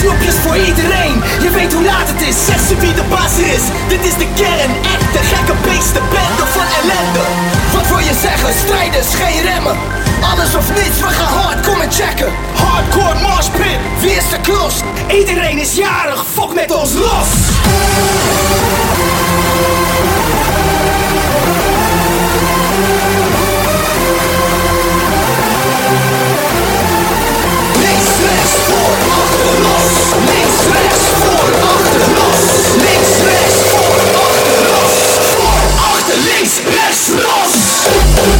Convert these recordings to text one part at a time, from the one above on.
Snoepjes voor iedereen. Je weet hoe laat het is. Zeg ze wie de baas is. Dit is de kern. Echte gekke beesten Bende van ellende. Wat wil je zeggen? Strijders, geen remmen. Alles of niets, we gaan hard, kom en checken. Hardcore marshpit, wie is de klos? Iedereen is jarig, fok met ons los links,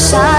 shine.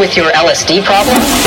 With your LSD problem?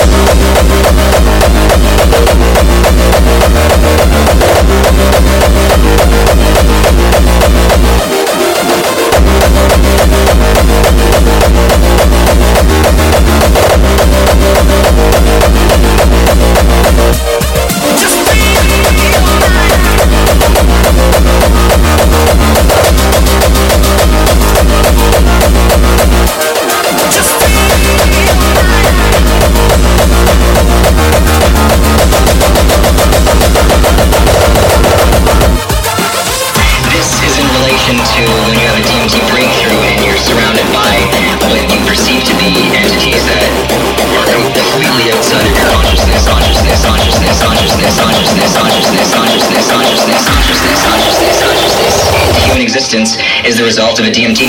involved in a DMT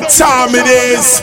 what time it is.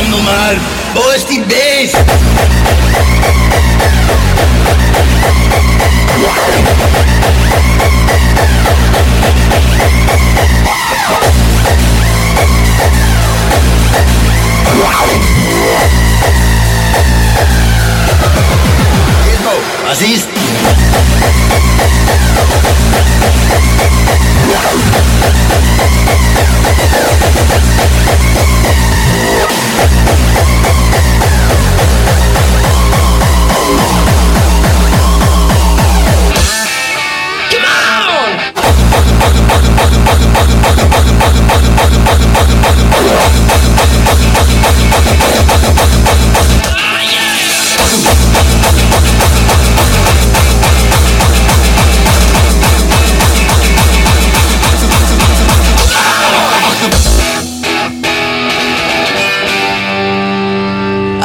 mar, no mar, hoje te beijo. Aziz. Ah, yeah!